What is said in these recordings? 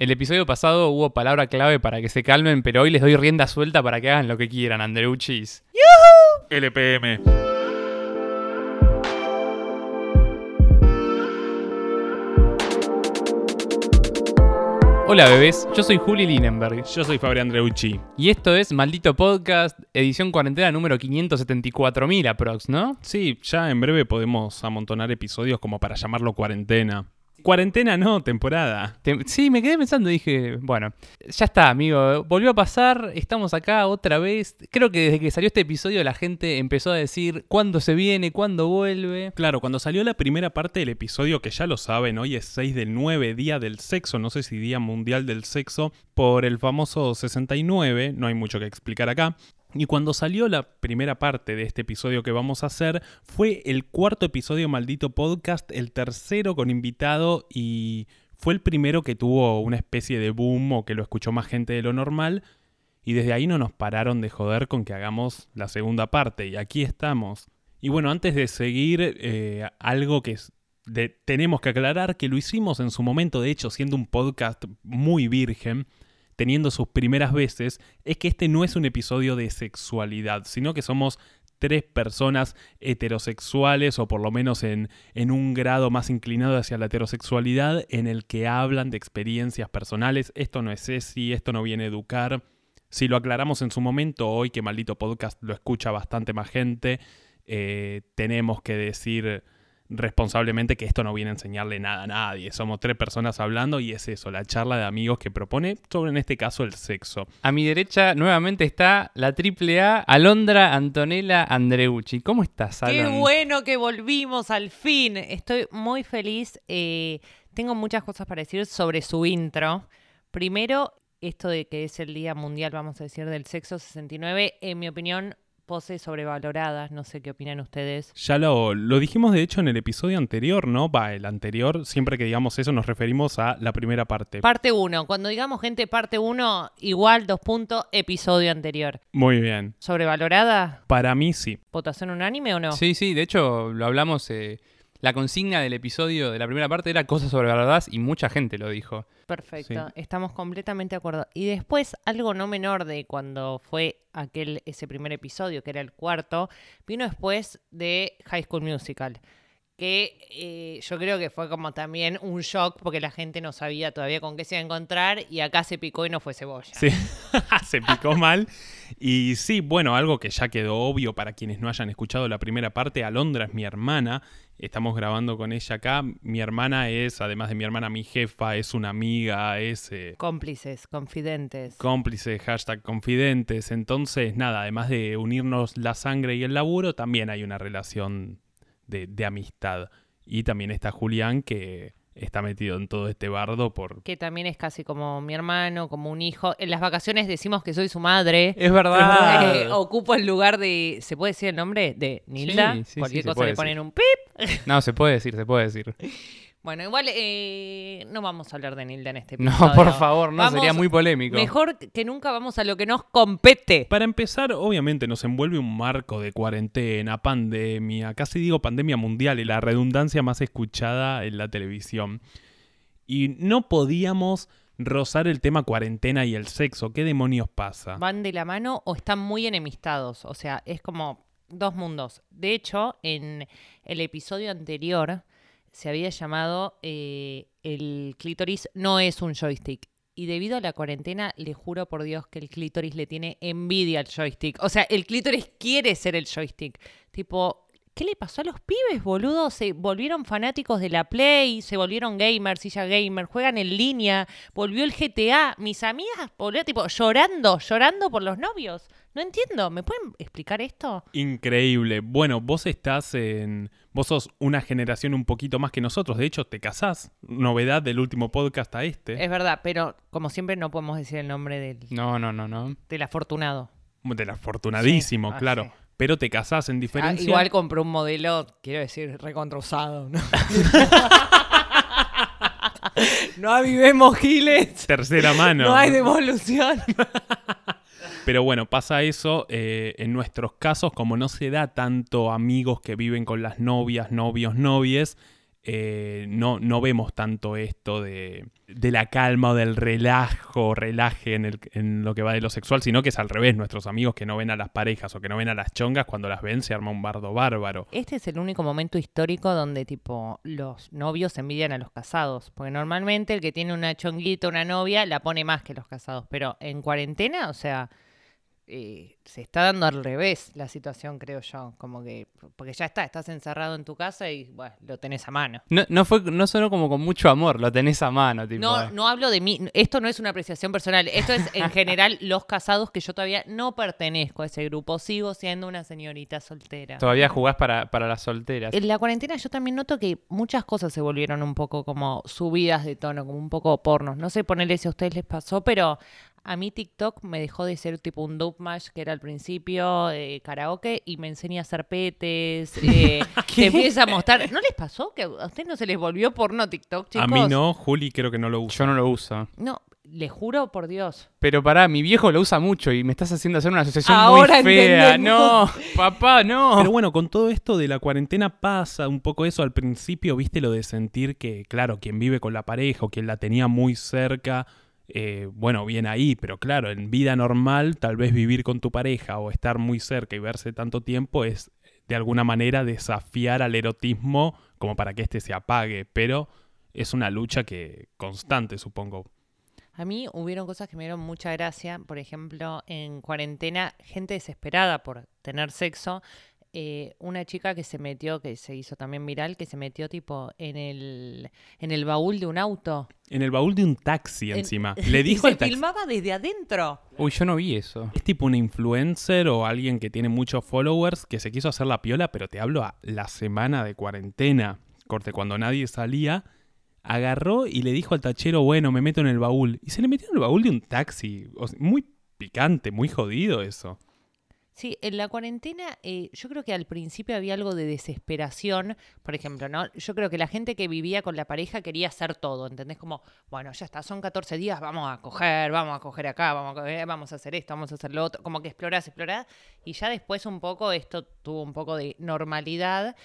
El episodio pasado hubo palabra clave para que se calmen, pero hoy les doy rienda suelta para que hagan lo que quieran, Andreuchis. LPM. Hola bebés, yo soy Juli Linenberg Yo soy Fabri Andreucci. y esto es Maldito Podcast, edición cuarentena número 574.000 aprox, ¿no? Sí, ya en breve podemos amontonar episodios como para llamarlo cuarentena. Cuarentena no, temporada. Te- sí, me quedé pensando y dije, bueno, ya está, amigo, volvió a pasar, estamos acá otra vez. Creo que desde que salió este episodio la gente empezó a decir cuándo se viene, cuándo vuelve. Claro, cuando salió la primera parte del episodio, que ya lo saben, hoy es 6 del 9, Día del Sexo, no sé si Día Mundial del Sexo, por el famoso 69, no hay mucho que explicar acá. Y cuando salió la primera parte de este episodio que vamos a hacer, fue el cuarto episodio maldito podcast, el tercero con invitado y fue el primero que tuvo una especie de boom o que lo escuchó más gente de lo normal. Y desde ahí no nos pararon de joder con que hagamos la segunda parte. Y aquí estamos. Y bueno, antes de seguir, eh, algo que de- tenemos que aclarar que lo hicimos en su momento, de hecho, siendo un podcast muy virgen, teniendo sus primeras veces, es que este no es un episodio de sexualidad, sino que somos tres personas heterosexuales o por lo menos en, en un grado más inclinado hacia la heterosexualidad en el que hablan de experiencias personales. Esto no es Ceci, esto no viene a educar. Si lo aclaramos en su momento, hoy que maldito podcast lo escucha bastante más gente, eh, tenemos que decir responsablemente que esto no viene a enseñarle nada a nadie. Somos tres personas hablando y es eso, la charla de amigos que propone sobre en este caso el sexo. A mi derecha nuevamente está la triple A, Alondra Antonella Andreucci. ¿Cómo estás, Qué Alon? bueno que volvimos al fin. Estoy muy feliz. eh, tengo muchas cosas para decir sobre su intro. Primero, esto de que es el Día Mundial, vamos a decir, del Sexo 69, en mi opinión, poses sobrevaloradas. No sé qué opinan ustedes. Ya lo, lo dijimos de hecho en el episodio anterior, ¿no? Va, el anterior, siempre que digamos eso nos referimos a la primera parte. Parte 1. Cuando digamos gente parte 1, igual, dos puntos, episodio anterior. Muy bien. ¿Sobrevalorada? Para mí sí. ¿Votación unánime o no? Sí, sí, de hecho lo hablamos. eh, la consigna del episodio de la primera parte era cosas sobrevaloradas y mucha gente lo dijo. Perfecto, estamos completamente de acuerdo. Y después, algo no menor de cuando fue aquel ese primer episodio, que era el cuarto, vino después de High School Musical. Que eh, yo creo que fue como también un shock porque la gente no sabía todavía con qué se iba a encontrar y acá se picó y no fue cebolla. Sí, se picó mal. Y sí, bueno, algo que ya quedó obvio para quienes no hayan escuchado la primera parte, Alondra es mi hermana, estamos grabando con ella acá. Mi hermana es, además de mi hermana, mi jefa, es una amiga, es eh, Cómplices, confidentes. cómplice, hashtag confidentes. Entonces, nada, además de unirnos la sangre y el laburo, también hay una relación de, de amistad. Y también está Julián que está metido en todo este bardo por... que también es casi como mi hermano, como un hijo. En las vacaciones decimos que soy su madre. Es verdad. Eh, ocupo el lugar de. ¿Se puede decir el nombre? De Nilda. Sí, sí, Cualquier sí, cosa le ponen decir. un pip. No, se puede decir, se puede decir. Bueno, igual eh, no vamos a hablar de Nilda en este No, episodio. por favor, no, Vamos- sería muy polémico. Mejor que nunca vamos a lo que nos compete. Para empezar, obviamente nos envuelve un marco de cuarentena, pandemia, casi digo pandemia mundial y la redundancia más escuchada en la televisión. Y no podíamos rozar el tema cuarentena y el sexo. ¿Qué demonios pasa? ¿Van de la mano o están muy enemistados? O sea, es como dos mundos. De hecho, en el episodio anterior se había llamado eh, El clítoris no es un joystick. Y debido a la cuarentena, le juro por Dios que el clítoris le tiene envidia al joystick. O sea, el clítoris quiere ser el joystick. Tipo, ¿qué le pasó a los pibes, boludo? Se volvieron fanáticos de la Play, se volvieron gamers, ya gamer, juegan en línea, volvió el GTA. Mis amigas, boludo, tipo, llorando, llorando por los novios. No entiendo, ¿me pueden explicar esto? Increíble. Bueno, vos estás en... Vos sos una generación un poquito más que nosotros. De hecho, te casás. Novedad del último podcast a este. Es verdad, pero como siempre no podemos decir el nombre del, No, no, no, no. del afortunado. Del afortunadísimo, Sí, ah, claro. sí. Pero te casás en Ah, diferencia... igual compró un modelo, quiero decir, recontra usado, ¿no? no avivemos giles. Tercera mano. No hay devolución. Pero bueno, pasa eso. eh, en nuestros casos, como no se da tanto amigos que viven con las novias, novios, novies, eh, no, no vemos tanto esto de, de la calma o del relajo, relaje en, el- en lo que va de lo sexual, sino que es al revés. Nuestros amigos que no ven a las parejas o que no ven a las chongas, cuando las ven se arma un bardo bárbaro. Este es el único momento histórico donde tipo los novios envidian a los casados, porque normalmente el que tiene una chonguita, una novia, la pone más que los casados, pero en cuarentena, o sea, eh, se está dando al revés la situación, creo yo, como que porque ya está, estás encerrado en tu casa y bueno, lo tenés a mano. No, no fue, no sonó como con mucho amor, lo tenés a mano, tipo. No, no hablo de mí, esto no es una apreciación personal, esto es en general los casados que yo todavía no pertenezco a ese grupo, sigo siendo una señorita soltera. Todavía jugás para, para las solteras. En la cuarentena yo también noto que muchas cosas se volvieron un poco como subidas de tono, como un poco pornos. No sé ponerle si a ustedes les pasó, pero a mí TikTok me dejó de ser tipo un dope match que era al principio, eh, karaoke, y me enseña a hacer petes, eh, te empieza a mostrar. ¿No les pasó que a ustedes no se les volvió porno TikTok, chicos? A mí no, Juli creo que no lo usa. Yo no lo uso. No, les juro por Dios. Pero pará, mi viejo lo usa mucho y me estás haciendo hacer una asociación Ahora muy fea. entendemos. No, papá, no. Pero bueno, con todo esto de la cuarentena pasa un poco eso. Al principio, viste lo de sentir que, claro, quien vive con la pareja o quien la tenía muy cerca, eh, bueno, bien ahí, pero claro, en vida normal, tal vez vivir con tu pareja o estar muy cerca y verse tanto tiempo es de alguna manera desafiar al erotismo como para que éste se apague. Pero es una lucha que constante, supongo. A mí hubieron cosas que me dieron mucha gracia. Por ejemplo, en cuarentena, gente desesperada por tener sexo. Eh, una chica que se metió, que se hizo también viral, que se metió tipo en el, en el baúl de un auto. En el baúl de un taxi En- encima. Le y dijo se al taxi. filmaba desde adentro. Uy, yo no vi eso. Es tipo una influencer o alguien que tiene muchos followers que se quiso hacer la piola, pero te hablo a la semana de cuarentena. Corte, cuando nadie salía, agarró y le dijo al tachero, bueno, me meto en el baúl. Y se le metió en el baúl de un taxi. O sea, muy picante, muy jodido eso. Sí, en la cuarentena eh, yo creo que al principio había algo de desesperación, por ejemplo, ¿no? Yo creo que la gente que vivía con la pareja quería hacer todo, ¿entendés? Como, bueno, ya está, son 14 días, vamos a coger, vamos a coger acá, vamos a, coger, vamos a hacer esto, vamos a hacer lo otro, como que explorás, explorás, y ya después un poco esto tuvo un poco de normalidad,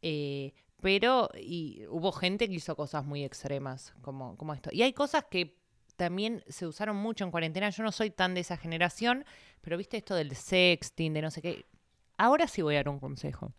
eh, pero y hubo gente que hizo cosas muy extremas, como, como esto. Y hay cosas que también se usaron mucho en cuarentena. Yo no soy tan de esa generación, pero viste esto del sexting, de no sé qué. Ahora sí voy a dar un consejo.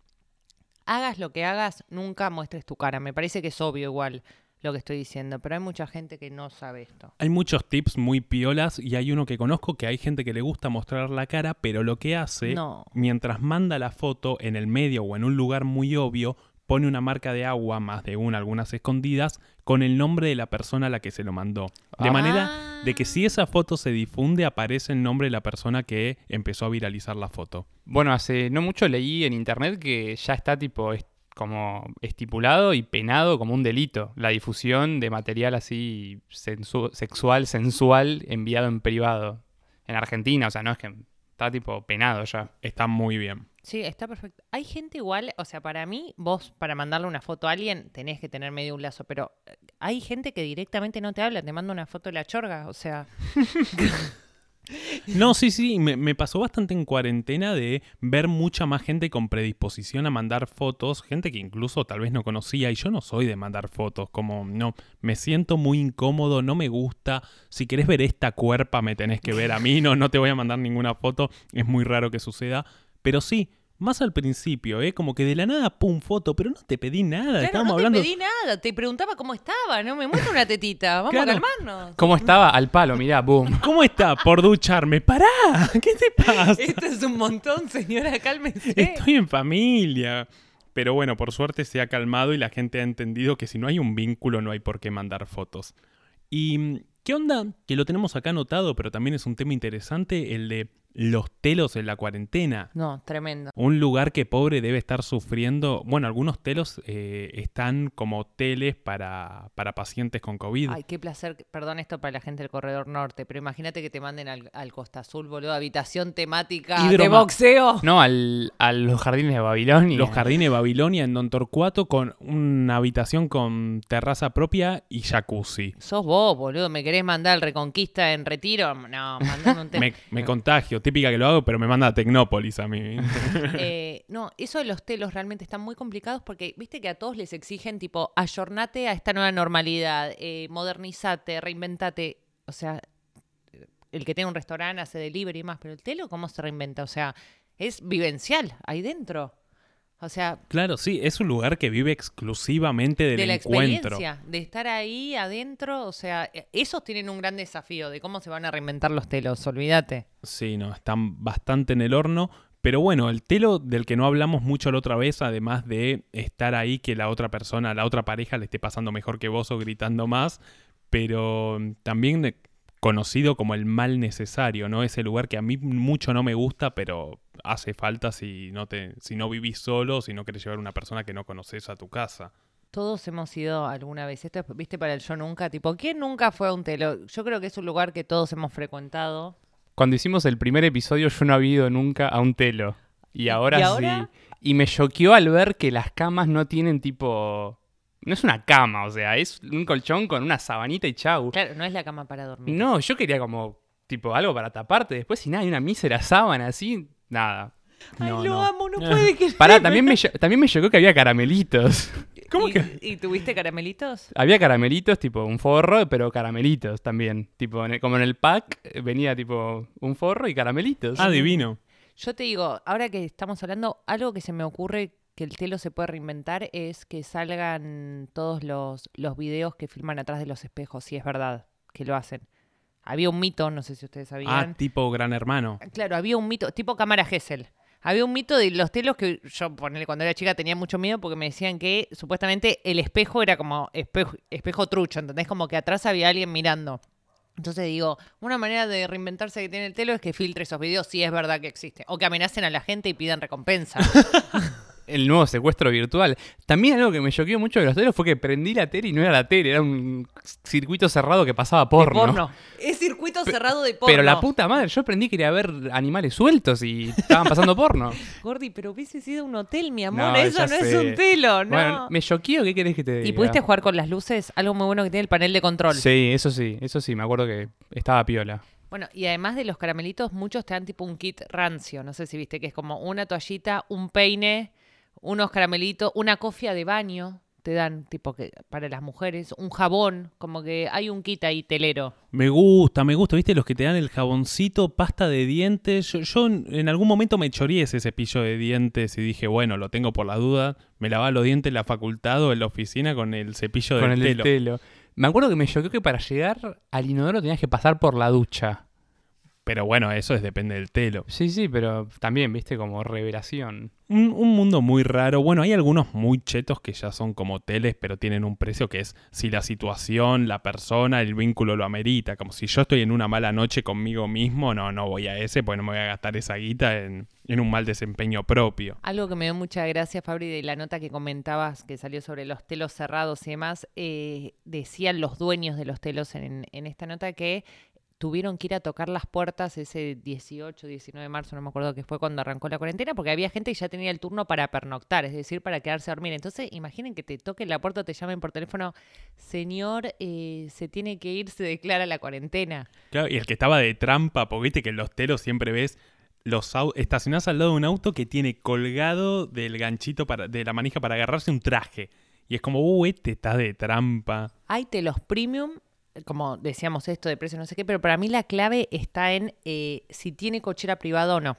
Hagas lo que hagas, nunca muestres tu cara. Me parece que es obvio igual lo que estoy diciendo, pero hay mucha gente que no sabe esto. Hay muchos tips muy piolas y hay uno que conozco que hay gente que le gusta mostrar la cara, pero lo que hace, No. mientras manda la foto en el medio o en un lugar muy obvio, pone una marca de agua, más de una, algunas escondidas, con el nombre de la persona a la que se lo mandó. De Ah. manera de que si esa foto se difunde, aparece el nombre de la persona que empezó a viralizar la foto. Bueno, hace no mucho leí en internet que ya está tipo est- como estipulado y penado como un delito la difusión de material así sensu- sexual, sensual, enviado en privado. En Argentina, o sea, no es que está tipo penado ya. Está muy bien. Sí, está perfecto. Hay gente igual, o sea, para mí, vos para mandarle una foto a alguien tenés que tener medio un lazo, pero eh, hay gente que directamente no te habla, te manda una foto de la chorga, o sea, No, sí, sí, me, pasó bastante en cuarentena de ver mucha más gente con predisposición a mandar fotos, gente que incluso tal vez no conocía y yo no soy de mandar fotos, como no, me siento muy incómodo, no me gusta, si querés ver esta cuerpa me tenés que ver a mí, no, no te voy a mandar ninguna foto, es muy raro que suceda, pero sí. Más al principio, ¿eh? Como que de la nada, pum, foto, pero no te pedí nada. claro, Estábamos no hablando. te pedí nada, te preguntaba cómo estaba, no me muestra una tetita, vamos Claro. a calmarnos. ¿Cómo estaba? Al palo, mirá, boom. ¿Cómo está? Por ducharme. ¡Pará! ¿Qué te pasa? Esto es un montón, señora, cálmese. Estoy en familia. Pero bueno, por suerte se ha calmado y la gente ha entendido que si no hay un vínculo no hay por qué mandar fotos. ¿Y mm, qué onda? Que lo tenemos acá anotado, pero también es un tema interesante, el de los telos en la cuarentena. No, tremendo. Un lugar que pobre debe estar sufriendo. Bueno, algunos telos eh, están como hoteles para, para pacientes con COVID. Ay, qué placer. Perdón esto para la gente del Corredor Norte, pero imagínate que te manden al, al Costa Azul, boludo, habitación temática de Hidroma- boxeo. No, al, a los jardines de Babilonia. Los Jardines de Babilonia en Don Torcuato con una habitación con terraza propia y jacuzzi. Sos vos, boludo, ¿me querés mandar al Reconquista en retiro? No, mandame un tema. Me, me contagio, típica que lo hago, pero me manda a Tecnópolis a mí. Eh, no, eso de los telos realmente están muy complicados porque viste que a todos les exigen tipo, ayornate a esta nueva normalidad, eh, modernizate, reinventate. O sea, el que tiene un restaurante hace delivery y más, pero el telo, ¿cómo se reinventa? O sea, es vivencial ahí dentro. O sea, Claro, sí, es un lugar que vive exclusivamente del de la encuentro. experiencia, de estar ahí adentro, o sea, eh, esos tienen un gran desafío de cómo se van a reinventar los telos, olvídate. Sí, no, están bastante en el horno. Pero bueno, el telo del que no hablamos mucho la otra vez, además de estar ahí que la otra persona, la otra pareja le esté pasando mejor que vos o gritando más, pero también eh, conocido como el mal necesario, ¿no? Ese lugar que a mí mucho no me gusta, pero hace falta si no te, si no vivís solo, si no querés llevar una persona que no conoces a tu casa. Todos hemos ido alguna vez, esto es, viste, para el yo nunca, tipo, ¿quién nunca fue a un telo? Yo creo que es un lugar que todos hemos frecuentado. Cuando hicimos el primer episodio yo no había ido nunca a un telo. Y ahora, ¿Y ahora? sí. Y me choqueó al ver que las camas no tienen tipo... No es una cama, o sea, es un colchón con una sabanita y chau. Claro, no es la cama para dormir. No, yo quería como tipo algo para taparte. Después si nada, hay una mísera sábana así, nada. Ay, No, lo no. amo, no puede que... Pará, también me, también me chocó que había caramelitos. ¿Cómo ¿Y, que? ¿Y tuviste caramelitos? Había caramelitos, tipo un forro, pero caramelitos también. Tipo, en el- como en el pack eh, venía tipo un forro y caramelitos. Ah, divino. Yo te digo, ahora que estamos hablando, algo que se me ocurre que el telo se puede reinventar es que salgan todos los, los videos que filman atrás de los espejos, si es verdad que lo hacen. Había un mito, no sé si ustedes Ah, sabían. tipo gran hermano. Claro, había un mito, tipo cámara Gesell. Había un mito de los telos que yo, ponele, cuando era chica tenía mucho miedo porque me decían que supuestamente el espejo era como espejo, espejo trucho, ¿entendés? Como que atrás había alguien mirando. Entonces digo, una manera de reinventarse que tiene el telo es que filtre esos videos si es verdad que existe. O que amenacen a la gente y pidan recompensa. El nuevo secuestro virtual. También algo que me choqueó mucho de los telos fue que prendí la tele y no era la tele, era un circuito cerrado que pasaba De porno. porno. Es circuito cerrado de porno. Pero la puta madre, yo aprendí que quería ver animales sueltos y estaban pasando porno. Gordi, pero hubiese sido un hotel, mi amor. No, Eso no es un telo, ¿no? Bueno, me choqueó, ¿qué querés que te diga? ¿Y pudiste jugar con las luces? Algo muy bueno que tiene el panel de control. Sí, eso sí, eso sí, me acuerdo que estaba piola. Bueno, y además de los caramelitos, muchos te dan tipo un kit rancio. No sé si viste que es como una toallita, un peine, unos caramelitos, una cofia de baño. Te dan tipo que para las mujeres, un jabón, como que hay un kit ahí telero. Me gusta, me gusta, ¿viste? Los que te dan el jaboncito, pasta de dientes. Yo, yo en algún momento me choreé ese cepillo de dientes y dije, bueno, lo tengo por la duda. Me lavaba los dientes en la facultad o en la oficina con el cepillo con del el del telo. telo. Me acuerdo que me choqueó que para llegar al inodoro tenías que pasar por la ducha. Pero bueno, eso es depende del telo. Sí, sí, pero también, viste, como revelación. Un, un mundo muy raro. Bueno, hay algunos muy chetos que ya son como teles, pero tienen un precio que es si la situación, la persona, el vínculo lo amerita. Como si yo estoy en una mala noche conmigo mismo, no, no voy a ese, pues no me voy a gastar esa guita en, en un mal desempeño propio. Algo que me dio mucha gracia, Fabri, de la nota que comentabas que salió sobre los telos cerrados y demás, eh, decían los dueños de los telos en, en esta nota que tuvieron que ir a tocar las puertas ese 18, 19 de marzo, no me acuerdo que fue cuando arrancó la cuarentena, porque había gente que ya tenía el turno para pernoctar, es decir, para quedarse a dormir. Entonces, imaginen que te toquen la puerta te llamen por teléfono, señor, eh, se tiene que ir, se declara la cuarentena. Claro, y el que estaba de trampa, porque viste que en los telos siempre ves los estacionás al lado de un auto que tiene colgado del ganchito para, de la manija para agarrarse un traje. Y es como, uh, este está de trampa. Hay telos premium, como decíamos esto de precio no sé qué, pero para mí la clave está en eh, si tiene cochera privada o no.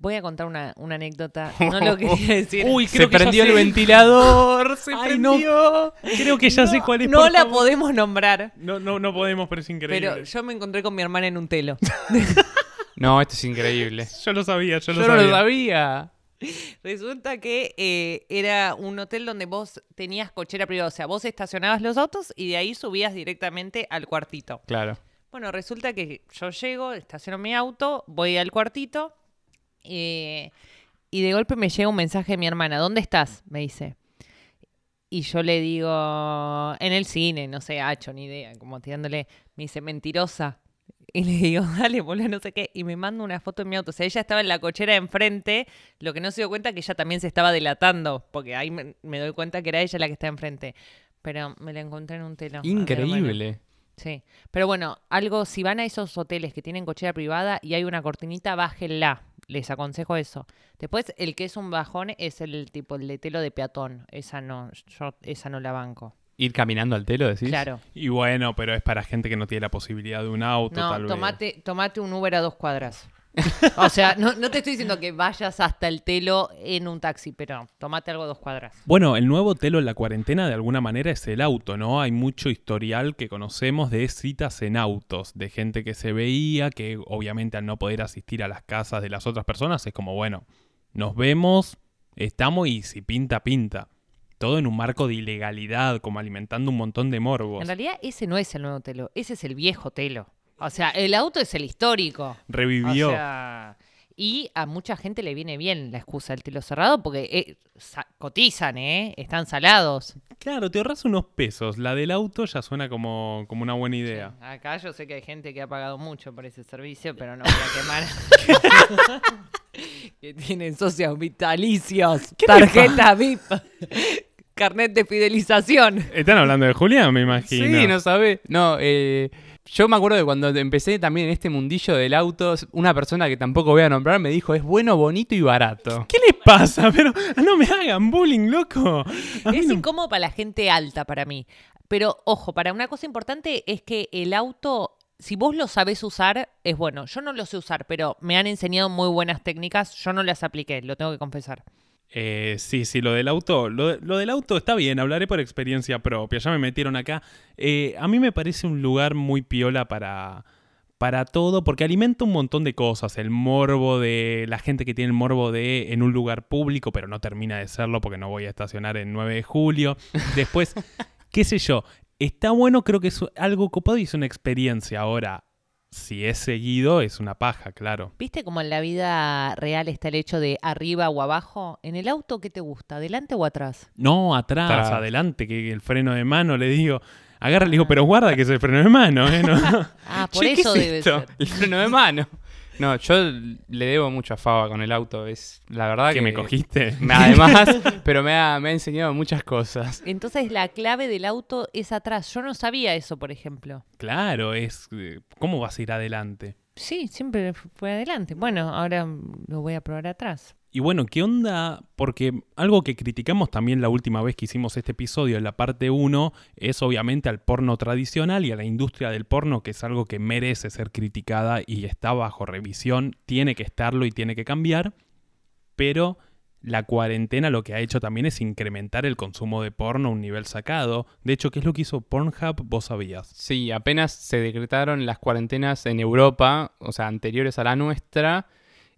Voy a contar una, una anécdota. No lo quería decir. Uy, Se creo que ya prendió el sé. ventilador, se Ay, no. prendió. Creo que ya sé cuál es. no la favor. podemos nombrar, No, no, no podemos, pero es increíble. pero yo me encontré con mi hermana en un telo. No, esto es increíble. Yo lo sabía, yo lo Yo no sabía. lo sabía. Resulta que eh, era un hotel donde vos tenías cochera privada, o sea, vos estacionabas los autos y de ahí subías directamente al cuartito. Claro. Bueno, resulta que yo llego, estaciono mi auto, voy al cuartito eh, y de golpe me llega un mensaje de mi hermana. ¿Dónde estás? Me dice. Y yo le digo, en el cine, no sé, hacho, ni idea, como tirándole, me dice, mentirosa. Y le digo, dale, boludo, no sé qué. Y me manda una foto de mi auto. O sea, ella estaba en la cochera de enfrente, lo que no se dio cuenta que ella también se estaba delatando, porque ahí me, me doy cuenta que era ella la que estaba enfrente. Pero me la encontré en un hermana. Increíble. Sí, pero bueno, algo, si van a esos hoteles que tienen cochera privada y hay una cortinita, bájenla. les aconsejo eso. Después, el que es un bajón es el tipo, el de telo de peatón. Esa no, yo esa no la banco. Ir caminando al telo, decís. Claro. Y bueno, pero es para gente que no tiene la posibilidad de un auto, No, tal vez. tomate, tomate un Uber a dos cuadras. o sea, no, no te estoy diciendo que vayas hasta el telo en un taxi, pero tomate algo a dos cuadras. Bueno, el nuevo telo en la cuarentena de alguna manera es el auto, ¿no? Hay mucho historial que conocemos de citas en autos, de gente que se veía, que obviamente al no poder asistir a las casas de las otras personas es como, bueno, nos vemos, estamos y si pinta, pinta. Todo en un marco de ilegalidad, como alimentando un montón de morbos. En realidad, ese no es el nuevo telo, ese es el viejo telo. O sea, el auto es el histórico. Revivió. O sea, y a mucha gente le viene bien la excusa del telo cerrado porque eh, cotizan, ¿eh? Están salados. Claro, te ahorras unos pesos. La del auto ya suena como, como una buena idea. Acá yo sé que hay gente que ha pagado mucho por ese servicio, pero no voy a quemar. que tienen socios vitalicios, tarjeta VIP, carnet de fidelización. Están hablando de Julián, me imagino. Sí, no sabe. No, eh, yo me acuerdo de cuando empecé también en este mundillo del auto, una persona que tampoco voy a nombrar me dijo, es bueno, bonito y barato. ¿Qué les pasa? Pero ah, no me hagan bullying, loco. A Es no- incómodo para la gente alta para mí. Pero ojo, para una cosa importante es que el auto, si vos lo sabés usar, es bueno. Yo no lo sé usar, pero me han enseñado muy buenas técnicas. Yo no las apliqué, lo tengo que confesar. Eh, sí, sí, lo del auto, lo, lo del auto está bien, hablaré por experiencia propia, ya me metieron acá. Eh, a mí me parece un lugar muy piola para, para todo, porque alimenta un montón de cosas, el morbo de la gente que tiene el morbo de en un lugar público, pero no termina de serlo porque no voy a estacionar en 9 de julio. Después, qué sé yo, está bueno, creo que es algo copado y es una experiencia. Ahora, si es seguido, es una paja, claro. ¿Viste cómo en la vida real está el hecho de arriba o abajo? ¿En el auto qué te gusta? ¿Adelante o atrás? No, atrás, Atrás. adelante, que el freno de mano, le digo. Agarra, le digo, pero guarda que es el freno de mano, ¿eh? No. Ah, por Che, ¿qué eso es debe esto? ser. El freno de mano. No, yo le debo mucho a Fava con el auto. Es la verdad que que me cogiste. me- Además, pero me ha, me ha enseñado muchas cosas. Entonces la clave del auto es atrás. Yo no sabía eso, por ejemplo. Claro, es. eh, ¿Cómo vas a ir adelante? Sí, siempre fue adelante. Bueno, ahora lo voy a probar atrás. Y bueno, ¿qué onda? Porque algo que criticamos también la última vez que hicimos este episodio en la parte 1 es obviamente al porno tradicional y a la industria del porno, que es algo que merece ser criticada y está bajo revisión, tiene que estarlo y tiene que cambiar, pero la cuarentena lo que ha hecho también es incrementar el consumo de porno a un nivel sacado. De hecho, ¿qué es lo que hizo Pornhub? Vos sabías. Sí, apenas se decretaron las cuarentenas en Europa, o sea, anteriores a la nuestra,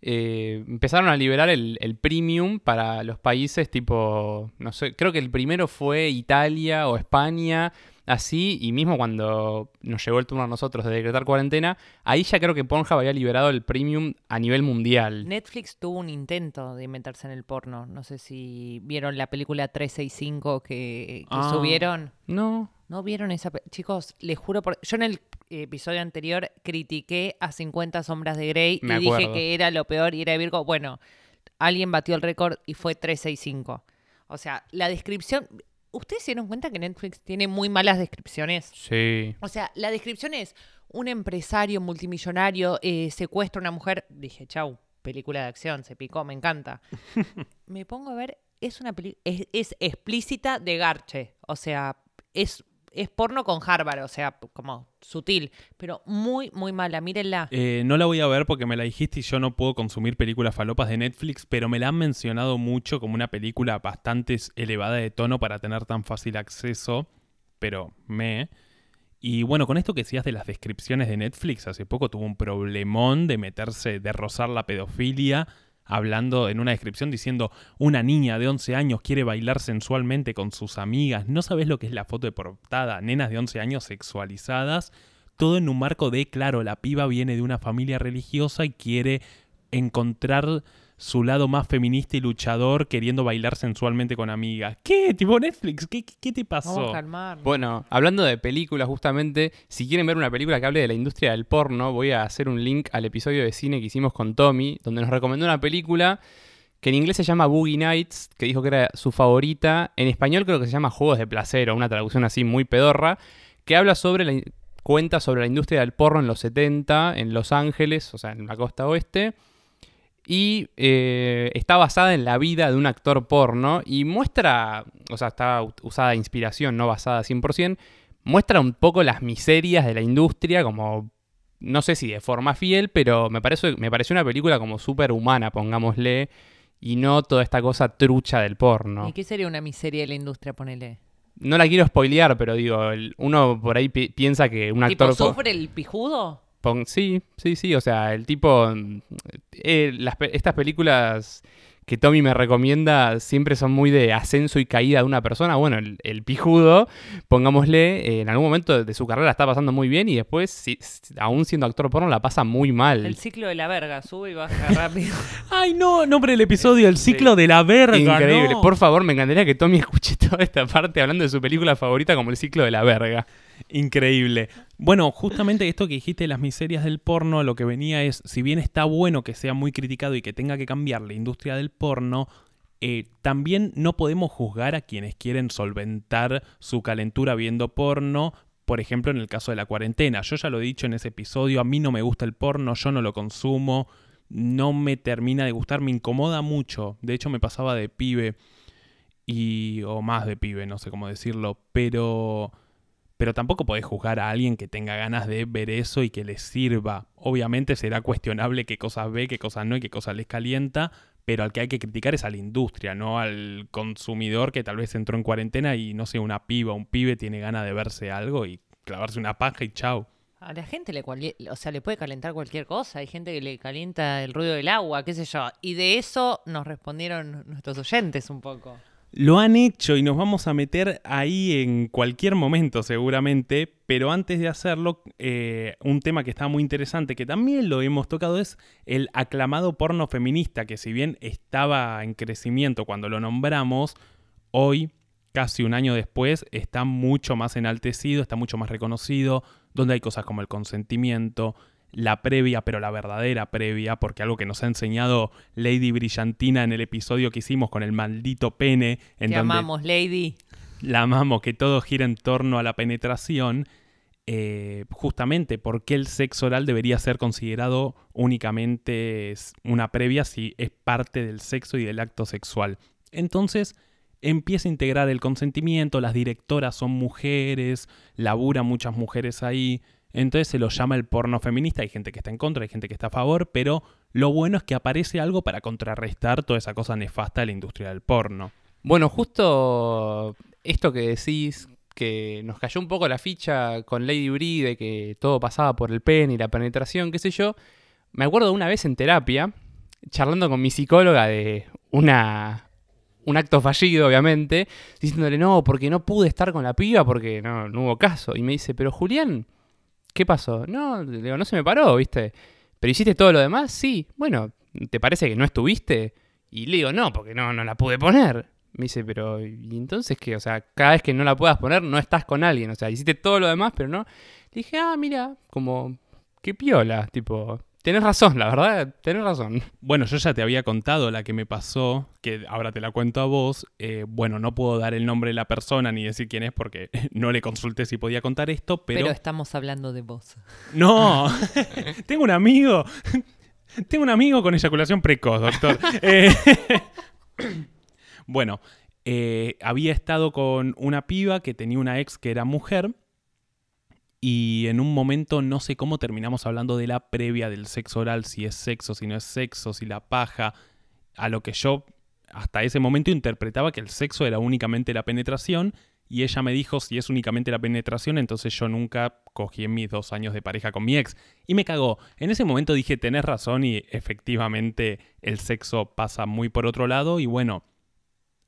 eh, empezaron a liberar el, el premium para los países tipo, no sé, creo que el primero fue Italia o España, así, y mismo cuando nos llegó el turno a nosotros de decretar cuarentena, ahí ya creo que Pornhub había liberado el premium a nivel mundial. Netflix tuvo un intento de meterse en el porno. No sé si vieron la película 365 que, que Ah. subieron. No, ¿No vieron esa? Chicos, les juro por... Yo en el episodio anterior critiqué a 50 sombras de Grey Me y dije que era lo peor y era de Virgo. Bueno, alguien batió el récord y fue 365. O sea, la descripción... ¿Ustedes se dieron cuenta que Netflix tiene muy malas descripciones? sí. O sea, la descripción es un empresario multimillonario eh, secuestra a una mujer. Dije, chau, película de acción, se picó, me encanta. me pongo a ver, es una película, es, es explícita de garche. O sea, es, es porno con Harvard, o sea, como sutil, pero muy, muy mala. Mírenla. Eh, no la voy a ver porque me la dijiste y yo no puedo consumir películas falopas de Netflix, pero me la han mencionado mucho como una película bastante elevada de tono para tener tan fácil acceso, pero me... Y bueno, con esto que decías de las descripciones de Netflix, hace poco tuvo un problemón de meterse, de rozar la pedofilia, hablando en una descripción diciendo una niña de 11 años quiere bailar sensualmente con sus amigas, no sabes lo que es la foto de portada, nenas de 11 años sexualizadas, todo en un marco de, claro, la piba viene de una familia religiosa y quiere encontrar su lado más feminista y luchador queriendo bailar sensualmente con amigas. ¿Qué? ¿Tipo Netflix? ¿Qué, qué- qué te pasó? Vamos a. Bueno, hablando de películas, justamente, si quieren ver una película que hable de la industria del porno, voy a hacer un link al episodio de cine que hicimos con Tommy, donde nos recomendó una película que en inglés se llama Boogie Nights, que dijo que era su favorita. En español creo que se llama Juegos de Placer, o una traducción así muy pedorra, que habla sobre la, cuenta sobre la industria del porno en los 70, en Los Ángeles, o sea, en la costa oeste. Y eh, está basada en la vida de un actor porno y muestra, o sea, está usada de inspiración, no basada 100%, muestra un poco las miserias de la industria, como, no sé si de forma fiel, pero me, parece, me pareció una película como súper humana, pongámosle, y no toda esta cosa trucha del porno. ¿Y qué sería una miseria de la industria, ponele? No la quiero spoilear, pero digo, el- uno por ahí pi- piensa que un ¿Tipo actor... po- sufre el pijudo? Pon- sí, sí, sí, o sea, el tipo... eh, las pe- estas películas que Tommy me recomienda siempre son muy de ascenso y caída de una persona. Bueno, el, el pijudo, pongámosle, eh, en algún momento de su carrera la está pasando muy bien y después, si- si- aún siendo actor porno, la pasa muy mal. El ciclo de la verga, sube y baja rápido. Ay, no, nombre del episodio, el ciclo de la verga. Increíble. no. Por favor, me encantaría que Tommy escuche toda esta parte hablando de su película favorita como el ciclo de la verga. Increíble. Bueno, justamente esto que dijiste de las miserias del porno, lo que venía es, si bien está bueno que sea muy criticado y que tenga que cambiar la industria del porno, eh, también no podemos juzgar a quienes quieren solventar su calentura viendo porno. Por ejemplo, en el caso de la cuarentena. Yo ya lo he dicho en ese episodio, a mí no me gusta el porno, yo no lo consumo, no me termina de gustar, me incomoda mucho. De hecho, me pasaba de pibe y o más de pibe, no sé cómo decirlo, pero pero tampoco podés juzgar a alguien que tenga ganas de ver eso y que les sirva. Obviamente será cuestionable qué cosas ve, qué cosas no y qué cosas les calienta, pero al que hay que criticar es a la industria, no al consumidor que tal vez entró en cuarentena y no sé, una piba, un pibe tiene ganas de verse algo y clavarse una paja y chau. A la gente le, o sea, le puede calentar cualquier cosa. Hay gente que le calienta el ruido del agua, qué sé yo. Y de eso nos respondieron nuestros oyentes un poco. Lo han hecho y nos vamos a meter ahí en cualquier momento seguramente, pero antes de hacerlo, eh, un tema que está muy interesante, que también lo hemos tocado, es el aclamado porno feminista, que si bien estaba en crecimiento cuando lo nombramos, hoy, casi un año después, está mucho más enaltecido, está mucho más reconocido, donde hay cosas como el consentimiento, la previa, pero la verdadera previa, porque algo que nos ha enseñado Lady Brillantina en el episodio que hicimos con el maldito pene, en Te donde amamos, Lady. la amamos, que todo gira en torno a la penetración, eh, justamente porque el sexo oral debería ser considerado únicamente una previa si es parte del sexo y del acto sexual. Entonces empieza a integrar el consentimiento, las directoras son mujeres, labura muchas mujeres ahí, entonces se lo llama el porno feminista, hay gente que está en contra, hay gente que está a favor, pero lo bueno es que aparece algo para contrarrestar toda esa cosa nefasta de la industria del porno. Bueno, justo esto que decís, que nos cayó un poco la ficha con Lady Bree de que todo pasaba por el pene y la penetración, qué sé yo. Me acuerdo una vez en terapia, charlando con mi psicóloga de un acto fallido, obviamente, diciéndole, no, porque no pude estar con la piba porque no, no hubo caso. Y me dice, pero Julián, ¿qué pasó? No, le digo, no se me paró, ¿viste? ¿Pero hiciste todo lo demás? Sí. Bueno, ¿te parece que no estuviste? Y le digo, no, porque no, no la pude poner. Me dice, pero ¿y entonces qué? O sea, cada vez que no la puedas poner, no estás con alguien. O sea, hiciste todo lo demás, pero no. Le dije, ah, mira, como, qué piola, tipo, tenés razón, la verdad, tenés razón. Bueno, yo ya te había contado la que me pasó, que ahora te la cuento a vos. Eh, bueno, no puedo dar el nombre de la persona ni decir quién es porque no le consulté si podía contar esto, pero... Pero, estamos hablando de vos. No, tengo un amigo. Tengo un amigo con eyaculación precoz, doctor. Eh, bueno, eh, había estado con una piba que tenía una ex que era mujer. Y en un momento no sé cómo terminamos hablando de la previa del sexo oral, si es sexo, si no es sexo, si la paja. A lo que yo hasta ese momento interpretaba que el sexo era únicamente la penetración. Y ella me dijo, si es únicamente la penetración, entonces yo nunca cogí en mis dos años de pareja con mi ex. Y me cagó. En ese momento dije, tenés razón y efectivamente el sexo pasa muy por otro lado. Y bueno,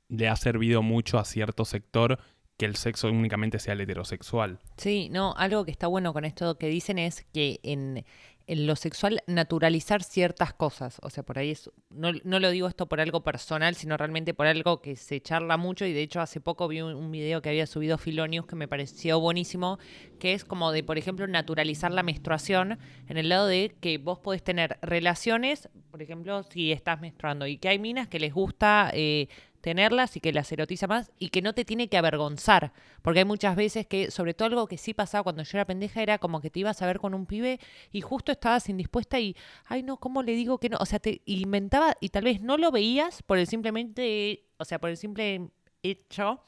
le ha servido mucho a cierto sector que el sexo únicamente sea el heterosexual. Sí, no, algo que está bueno con esto que dicen es que en, en lo sexual naturalizar ciertas cosas. O sea, por ahí es, no, no lo digo esto por algo personal, sino realmente por algo que se charla mucho. Y de hecho, hace poco vi un, un video que había subido Filonius que me pareció buenísimo, que es como de, por ejemplo, naturalizar la menstruación en el lado de que vos podés tener relaciones, por ejemplo, si estás menstruando, y que hay minas que les gusta. eh, tenerlas y que las erotiza más y que no te tiene que avergonzar. Porque hay muchas veces que, sobre todo algo que sí pasaba cuando yo era pendeja, era como que te ibas a ver con un pibe y justo estabas indispuesta y, ay no, ¿cómo le digo que no? O sea, te inventaba y tal vez no lo veías por el simplemente, o sea, por el simple hecho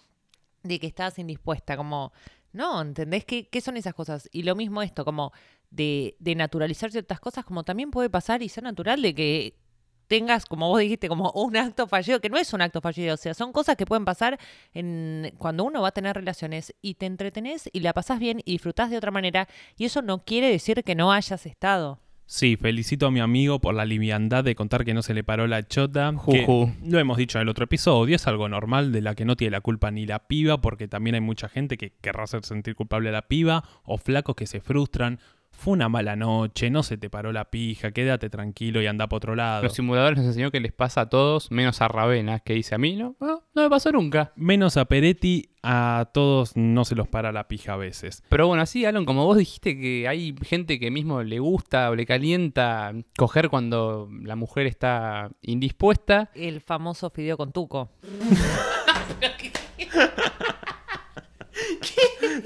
de que estabas indispuesta, como, no, ¿entendés qué, qué son esas cosas? Y lo mismo esto, como de, de naturalizar ciertas cosas, como también puede pasar y ser natural de que tengas, como vos dijiste, como un acto fallido, que no es un acto fallido, o sea, son cosas que pueden pasar en, cuando uno va a tener relaciones y te entretenés y la pasás bien y disfrutás de otra manera, y eso no quiere decir que no hayas estado. Sí, felicito a mi amigo por la liviandad de contar que no se le paró la chota. que Juju. lo hemos dicho en el otro episodio, es algo normal de la que no tiene la culpa ni la piba, porque también hay mucha gente que querrá hacer sentir culpable a la piba, o flacos que se frustran. Fue una mala noche, no se te paró la pija, quédate tranquilo y anda por otro lado. Los simuladores nos enseñó que les pasa a todos, menos a Ravena, que dice a mí, no, no, no me pasó nunca. Menos a Peretti, a todos no se los para la pija a veces. Pero bueno, así, Alon, como vos dijiste que hay gente que mismo le gusta o le calienta coger cuando la mujer está indispuesta, El famoso fideo con tuco.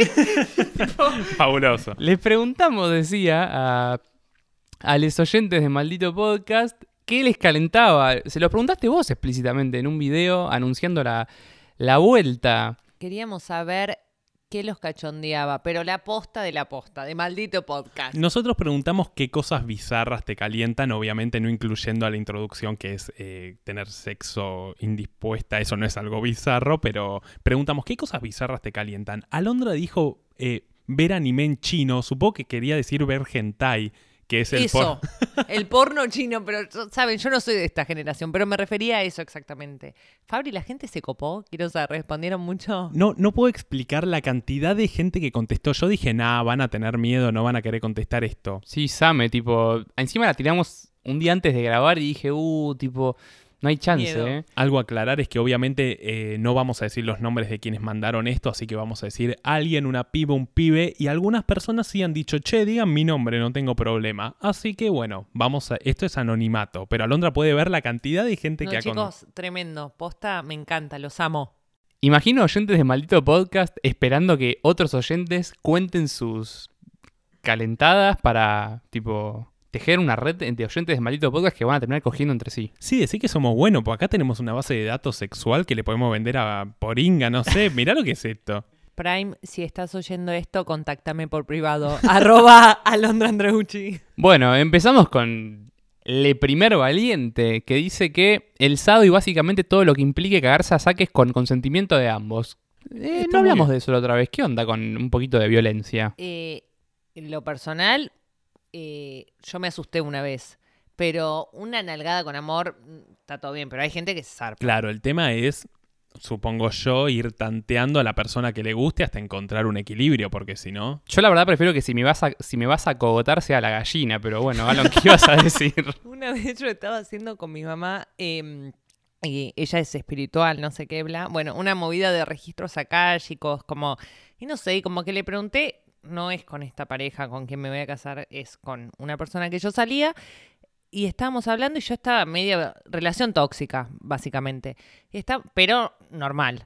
Fabuloso. les preguntamos, decía, a, a los oyentes de Maldito Podcast, ¿qué les calentaba? Se lo preguntaste vos explícitamente en un video anunciando la, la vuelta. Queríamos saber qué los cachondeaba, pero la posta de la posta, de maldito podcast. Nosotros preguntamos qué cosas bizarras te calientan, obviamente no incluyendo a la introducción que es eh, tener sexo indispuesta, eso no es algo bizarro, pero preguntamos qué cosas bizarras te calientan. Alondra dijo eh, ver anime en chino, supongo que quería decir ver hentai, que es el eso, por- el porno chino, pero saben, yo no soy de esta generación, pero me refería a eso exactamente. Fabri, la gente se copó, quiero saber, respondieron mucho. No, no puedo explicar la cantidad de gente que contestó. Yo dije, nah, van a tener miedo, no van a querer contestar esto. Sí, Same, tipo, encima la tiramos un día antes de grabar y dije, uh, tipo, no hay chance, Miedo. ¿eh? Algo a aclarar es que obviamente eh, no vamos a decir los nombres de quienes mandaron esto, así que vamos a decir alguien, una piba, un pibe, y algunas personas sí han dicho, che, digan mi nombre, no tengo problema. Así que bueno, vamos a, esto es anonimato, pero Alondra puede ver la cantidad de gente No, que ha con- chicos, tremendo. Posta, me encanta, los amo. Imagino oyentes de Maldito Podcast esperando que otros oyentes cuenten sus calentadas para, tipo, tejer una red de oyentes de Maldito Podcast que van a terminar cogiendo entre sí. Sí, decir que somos buenos, pues acá tenemos una base de datos sexual que le podemos vender a Poringa, no sé, mirá lo que es esto. Prime, si estás oyendo esto, contáctame por privado. Arroba Alondra Andreucci. Bueno, empezamos con Le Primer Valiente, que dice que el sado y básicamente todo lo que implique cagarse a saques con consentimiento de ambos. Eh, no hablamos bien. de eso la otra vez. ¿Qué onda con un poquito de violencia? Eh, en lo personal, eh, yo me asusté una vez. Pero una nalgada con amor mm, está todo bien, pero hay gente que se zarpa. Claro, el tema es, supongo yo, ir tanteando a la persona que le guste hasta encontrar un equilibrio, porque si no... Yo la verdad prefiero que si me vas a, si me vas a cogotar sea la gallina, pero bueno, Alan, ¿qué ibas a decir? Una vez yo estaba haciendo con mi mamá, eh, y ella es espiritual, no sé qué, bla. Bueno, una movida de registros akáshicos, como, y no sé, como que le pregunté, no es con esta pareja con quien me voy a casar, es con una persona que yo salía, y estábamos hablando y yo estaba media relación tóxica, básicamente. Está, pero normal.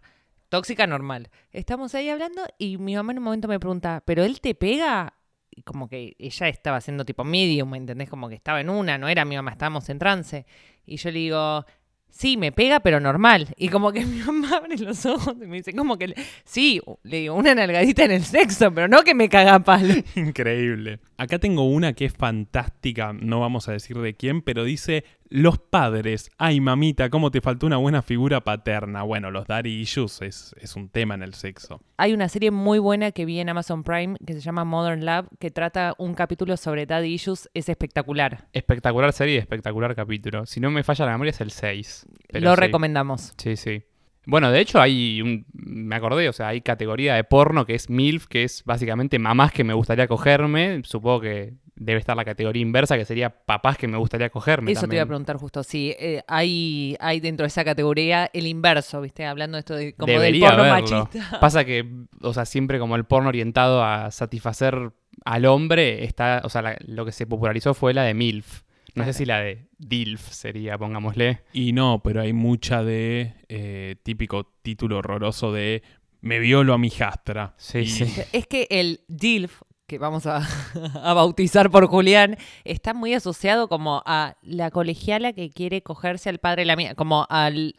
Tóxica normal. Estamos ahí hablando y mi mamá en un momento me pregunta, ¿pero él te pega? Y como que ella estaba haciendo tipo medium, ¿me entendés? Como que estaba en una, no era mi mamá, estábamos en trance. Y yo le digo, sí, me pega, pero normal. Y como que mi mamá abre los ojos y me dice, como que, sí, le digo, una nalgadita en el sexo, pero no que me caga palo. Increíble. Acá tengo una que es fantástica, no vamos a decir de quién, pero dice, los padres, ay mamita, cómo te faltó una buena figura paterna. Bueno, los daddy issues es, es un tema en el sexo. Hay una serie muy buena que vi en Amazon Prime que se llama Modern Love, que trata un capítulo sobre daddy issues, es espectacular. Espectacular serie y espectacular capítulo. Si no me falla la memoria es el 6. pero Lo sí. recomendamos. Sí, sí. Bueno, de hecho hay un, me acordé, o sea, hay categoría de porno que es MILF, que es básicamente mamás que me gustaría cogerme. Supongo que debe estar la categoría inversa, que sería papás que me gustaría cogerme. Eso te iba a preguntar justo, sí, eh, hay, hay dentro de esa categoría el inverso, ¿viste? Hablando de esto de, como Debería del porno haberlo. machista. Pasa que, o sea, siempre como el porno orientado a satisfacer al hombre, está, o sea, la- lo que se popularizó fue la de MILF. No sé si la de DILF sería, pongámosle. Y no, pero hay mucha de eh, típico título horroroso de me violo a mi jastra. Sí, Y sí. Es que el DILF, que vamos a, a bautizar por Julián, está muy asociado como a la colegiala que quiere cogerse al padre de la mía, como al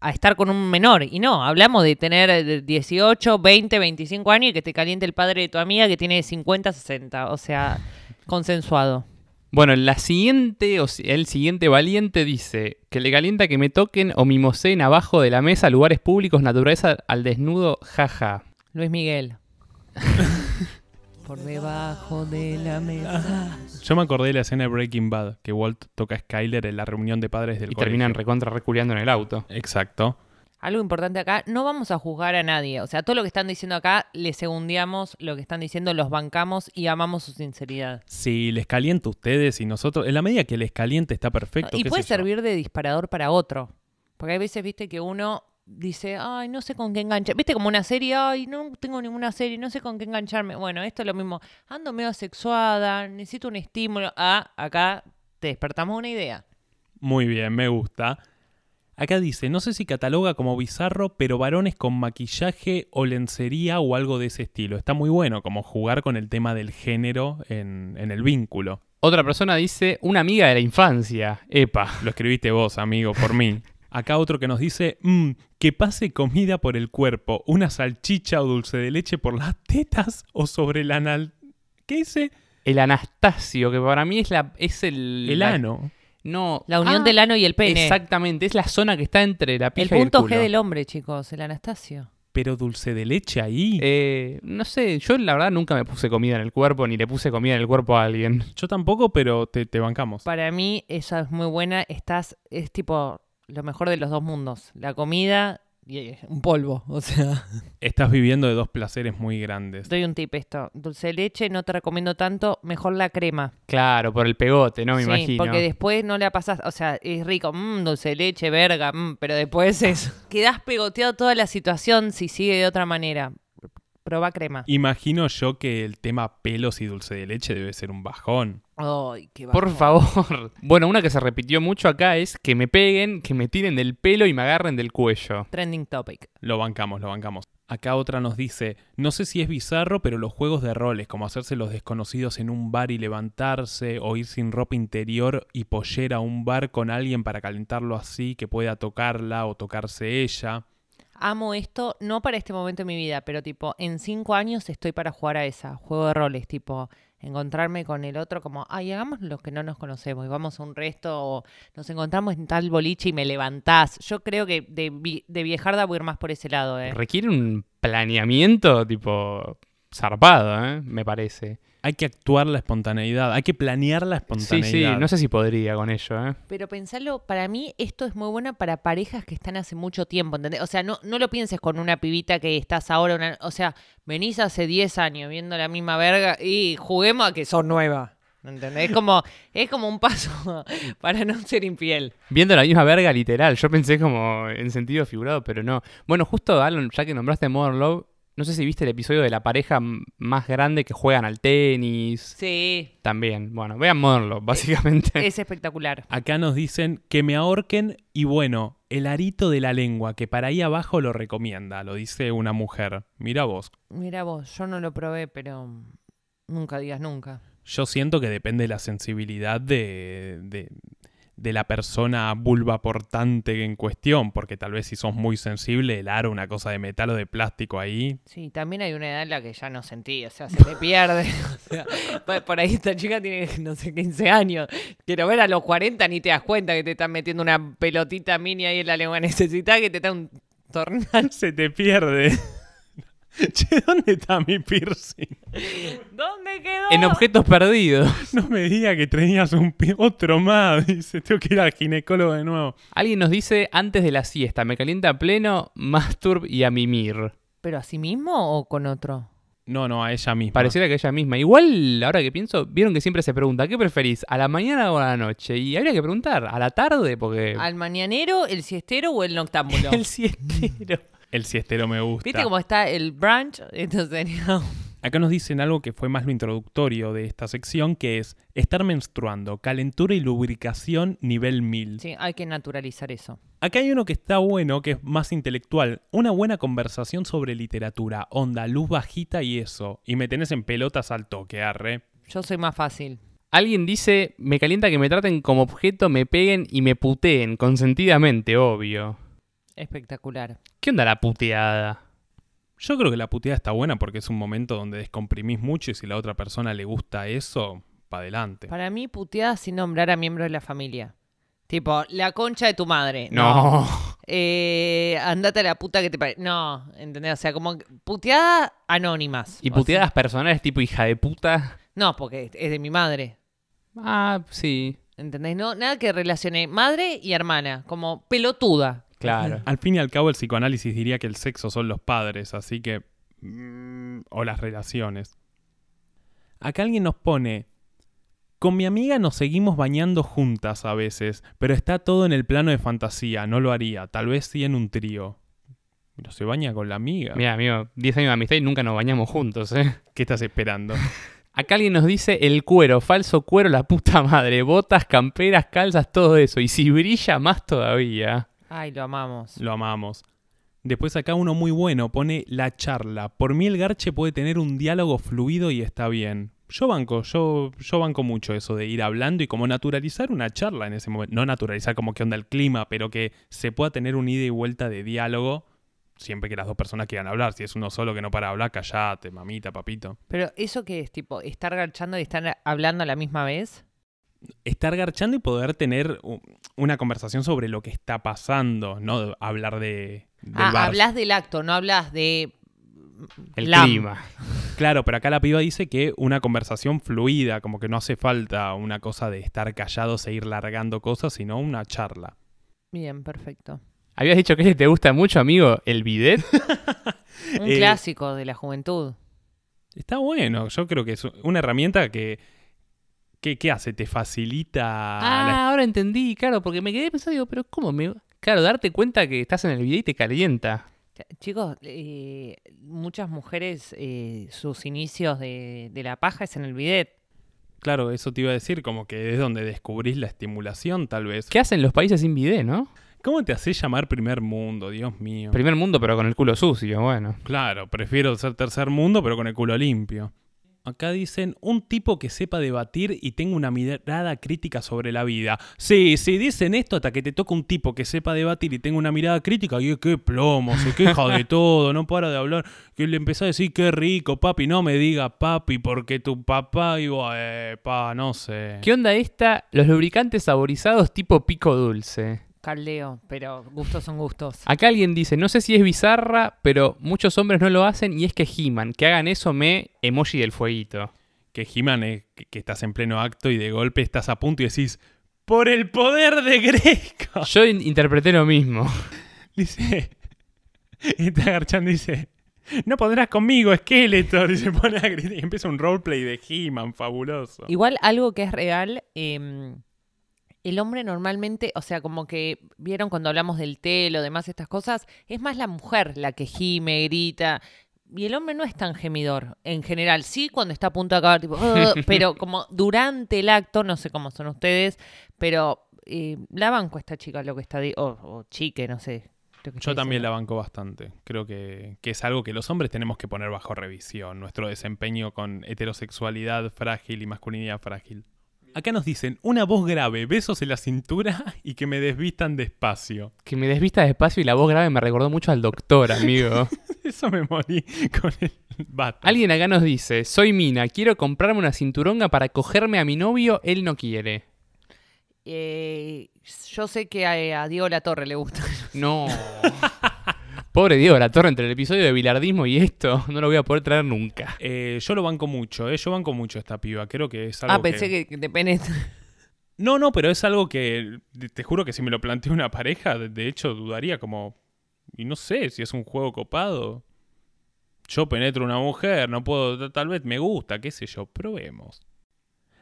a estar con un menor. Y no, hablamos de tener eh, 18, 20, 25 años y que te caliente el padre de tu amiga que tiene 50, 60. O sea, consensuado. Bueno, la siguiente, o si- el siguiente valiente dice que le calienta que me toquen o mimoseen abajo de la mesa, lugares públicos, naturaleza al desnudo, jaja. Luis Miguel. Por debajo de la mesa. Yo me acordé de la escena de Breaking Bad, que Walt toca a Skyler en la reunión de padres del Y colegio. terminan recontra reculeando en el auto. Exacto. Algo importante acá, no vamos a juzgar a nadie. O sea, todo lo que están diciendo acá, les segundiamos lo que están diciendo, los bancamos y amamos su sinceridad. Si les calienta a ustedes y nosotros, en la medida que les caliente está perfecto. y puede yo. servir de disparador para otro. Porque hay veces, viste, que uno dice, ay, no sé con qué enganchar. Viste, como una serie, ay, no tengo ninguna serie, no sé con qué engancharme. Bueno, esto es lo mismo. Ando medio asexuada, necesito un estímulo. Ah, acá te despertamos una idea. Muy bien, me gusta. Acá dice, no sé si cataloga como bizarro, pero varones con maquillaje o lencería o algo de ese estilo. Está muy bueno, como jugar con el tema del género en, en el vínculo. Otra persona dice, una amiga de la infancia. Epa. Lo escribiste vos, amigo, por mí. Acá otro que nos dice, "Mm, que pase comida por el cuerpo, una salchicha o dulce de leche por las tetas o sobre el anal. ¿Qué dice? El Anastasio, que para mí es la es el... El la- ano. No. La unión Ah, del ano y el pene. Exactamente, es la zona que está entre la El pija y el punto. G del hombre, chicos, el Anastasio. Pero dulce de leche ahí. Eh, no sé, yo la verdad nunca me puse comida en el cuerpo, ni le puse comida en el cuerpo a alguien. Yo tampoco, pero te, te bancamos. Para mí, esa es muy buena. Estás, es tipo lo mejor de los dos mundos. La comida un polvo. O sea, Estás viviendo de dos placeres muy grandes. doy un tip esto. Dulce de leche no te recomiendo tanto. Mejor la crema. Claro, por el pegote, ¿no? Me sí, imagino. porque después no la pasas. O sea, es rico. Mmm, dulce de leche, verga. mm, pero después es... Quedás pegoteado toda la situación si sigue de otra manera. Proba crema. Imagino yo que el tema pelos y dulce de leche debe ser un bajón. Ay, qué Por bajón. favor. Bueno, una que se repitió mucho acá es que me peguen, que me tiren del pelo y me agarren del cuello. Trending topic. Lo bancamos, lo bancamos. Acá otra nos dice, no sé si es bizarro, pero los juegos de roles, como hacerse los desconocidos en un bar y levantarse, o ir sin ropa interior y pollera a un bar con alguien para calentarlo así, que pueda tocarla o tocarse ella. Amo esto, no para este momento de mi vida, pero tipo, en cinco años estoy para jugar a esa, juego de roles, tipo, encontrarme con el otro como, ay, hagamos los que no nos conocemos y vamos a un resto o nos encontramos en tal boliche y me levantás. Yo creo que de, de viejarda voy a ir más por ese lado, ¿eh? Requiere un planeamiento tipo zarpado, ¿eh? Me parece. Hay que actuar la espontaneidad, hay que planear la Sí, espontaneidad. sí, no sé si podría con ello, ¿eh? Pero pensarlo, para mí esto es muy bueno para parejas que están hace mucho tiempo, ¿entendés? O sea, no, no lo pienses con una pibita que estás ahora, una- o sea, venís hace 10 años viendo la misma verga y juguemos a que sos nueva. ¿Entendés? Es como, es como un paso para no ser infiel. Viendo la misma verga literal, yo pensé como en sentido figurado, pero no. Bueno, justo, Alan, ya que nombraste Modern Love, no sé si viste el episodio de la pareja más grande que juegan al tenis. Sí, También, bueno, vean Modern Love, básicamente. es espectacular. Acá nos dicen que me ahorquen y bueno, el arito de la lengua, que para ahí abajo lo recomienda, lo dice una mujer. Mira vos, Mira vos, yo no lo probé, pero nunca digas nunca. yo siento que depende de la sensibilidad de, de, de la persona vulva portante en cuestión, porque tal vez si sos muy sensible, el aro, una cosa de metal o de plástico ahí, Sí, también hay una edad en la que ya no sentí, o sea, se te pierde. O sea, por- ahí esta chica tiene, no sé, 15 años. Quiero ver a los 40 ni te das cuenta que te están metiendo una pelotita mini ahí en la lengua. Necesitas que te está un tornado. se te pierde. che, ¿dónde está mi piercing? ¿Dónde quedó? En objetos perdidos. No me diga que tenías un otro más, dice, tengo que ir al ginecólogo de nuevo. Alguien nos dice, antes de la siesta, me calienta a pleno, masturb y a mimir. ¿Pero a sí mismo o con otro? No, no, a ella misma. Pareciera que ella misma. Igual, ahora que pienso, vieron que siempre se pregunta, ¿qué preferís? ¿A la mañana o a la noche? Y habría que preguntar, ¿a la tarde? Porque... ¿Al mañanero, el siestero o el noctámbulo? El siestero. El siestero me gusta. ¿Viste cómo está el brunch? Sería... Acá nos dicen algo que fue más lo introductorio de esta sección, que es estar menstruando, calentura y lubricación nivel 1000. Sí, hay que naturalizar eso. Acá hay uno que está bueno, que es más intelectual. Una buena conversación sobre literatura, onda, luz bajita y eso. Y me tenés en pelotas al toque, arre. Yo soy más fácil. Alguien dice, me calienta que me traten como objeto, me peguen y me puteen, consentidamente, obvio. Espectacular. ¿Qué onda la puteada? Yo creo que la puteada está buena porque es un momento donde descomprimís mucho y si la otra persona le gusta eso, pa' adelante. Para mí, puteada sin nombrar a miembros de la familia. Tipo, la concha de tu madre. No. Eh, andate a la puta que te parece. No, ¿entendés? O sea, como que puteada anónimas. ¿Y O puteadas personales tipo hija de puta? no, porque es de mi madre. Ah, sí, ¿Entendés? No, nada que relacione madre y hermana. Como pelotuda. Claro. Al fin y al cabo el psicoanálisis diría que el sexo son los padres, así que... mm, o las relaciones. Acá alguien nos pone... Con mi amiga nos seguimos bañando juntas a veces, pero está todo en el plano de fantasía, no lo haría, tal vez sí en un trío. Pero se baña con la amiga. Mira, amigo, 10 años de amistad y nunca nos bañamos juntos, ¿eh? ¿Qué estás esperando? Acá alguien nos dice el cuero, falso cuero, la puta madre, botas, camperas, calzas, todo eso. Y si brilla más todavía. Ay, lo amamos. Lo amamos. Después acá uno muy bueno pone la charla. Por mí el garche puede tener un diálogo fluido y está bien. Yo banco, yo, yo banco mucho eso de ir hablando y como naturalizar una charla en ese momento. No naturalizar como que onda el clima, pero que se pueda tener un ida y vuelta de diálogo siempre que las dos personas quieran hablar. Si es uno solo que no para hablar, callate, mamita, papito. Pero eso que es, tipo, estar garchando y estar hablando a la misma vez. Estar garchando y poder tener una conversación sobre lo que está pasando, no hablar de... del Ah, bar. hablas del acto, no hablas de. El Lam. clima. Claro, pero acá la piba dice que una conversación fluida, como que no hace falta una cosa de estar callados e ir largando cosas, sino una charla. Bien, perfecto. ¿Habías dicho que te gusta mucho, amigo? ¿El bidet? Un Eh, clásico de la juventud. Está bueno, yo creo que es una herramienta que... que ¿Qué hace? Te facilita... la- Ah, ahora entendí, claro, porque me quedé pensando, digo, pero ¿cómo me...? Claro, darte cuenta que estás en el bidet y te calienta. Ch- Chicos, eh, muchas mujeres, eh, sus inicios de, de la paja es en el bidet. Claro, eso te iba a decir, como que es donde descubrís la estimulación, tal vez. ¿Qué hacen los países sin bidet, no? ¿Cómo te hace llamar primer mundo, Dios mío? Primer mundo, pero con el culo sucio, bueno. Claro, prefiero ser tercer mundo, pero con el culo limpio. Acá dicen, un tipo que sepa debatir y tenga una mirada crítica sobre la vida. Sí, sí, dicen esto hasta que te toca un tipo que sepa debatir y tenga una mirada crítica. Y qué plomo, se queja de todo, no para de hablar. Que le empezó a decir, qué rico, papi, no me diga papi, porque tu papá, y vos, eh, pa, no sé. ¿Qué onda esta? Los lubricantes saborizados tipo pico dulce. Caldeo, pero gustos son gustos. Acá alguien dice, no sé si es bizarra, pero muchos hombres no lo hacen y es que He-Man, que hagan eso me emoji del fueguito. Que He-Man es que, que estás en pleno acto y de golpe estás a punto y decís, por el poder de Greco. Yo in- interpreté lo mismo. Dice, y está agarchando y dice, no podrás conmigo, Skeletor. Y se pone a gritar y empieza un roleplay de He-Man fabuloso. Igual algo que es real, eh, el hombre normalmente, o sea, como que vieron cuando hablamos del telo, demás estas cosas, es más la mujer la que gime, grita. Y el hombre no es tan gemidor, en general. Sí, cuando está a punto de acabar, tipo, pero como durante el acto, no sé cómo son ustedes, pero eh, la banco esta chica lo que está, o, o chique, no sé. Yo también la banco bastante. Creo que, que es algo que los hombres tenemos que poner bajo revisión. Nuestro desempeño con heterosexualidad frágil y masculinidad frágil. Acá nos dicen, una voz grave, besos en la cintura y que me desvistan despacio. Que me desvista despacio y la voz grave me recordó mucho al doctor, amigo. Eso me morí con el bata. Alguien acá nos dice, soy Mina, quiero comprarme una cinturonga para cogerme a mi novio, él no quiere. Eh, yo sé que a, a Diego La Torre le gusta. No. Pobre Diego La Torre, entre el episodio de bilardismo y esto, no lo voy a poder traer nunca. Eh, yo lo banco mucho, ¿eh? yo banco mucho esta piba. Creo que es algo Ah, pensé que, que te penetra. No, no, pero es algo que te- juro que si me lo plantea una pareja, de- de hecho dudaría como... Y no sé si es un juego copado. Yo penetro una mujer, no puedo, tal vez me gusta, qué sé yo, probemos.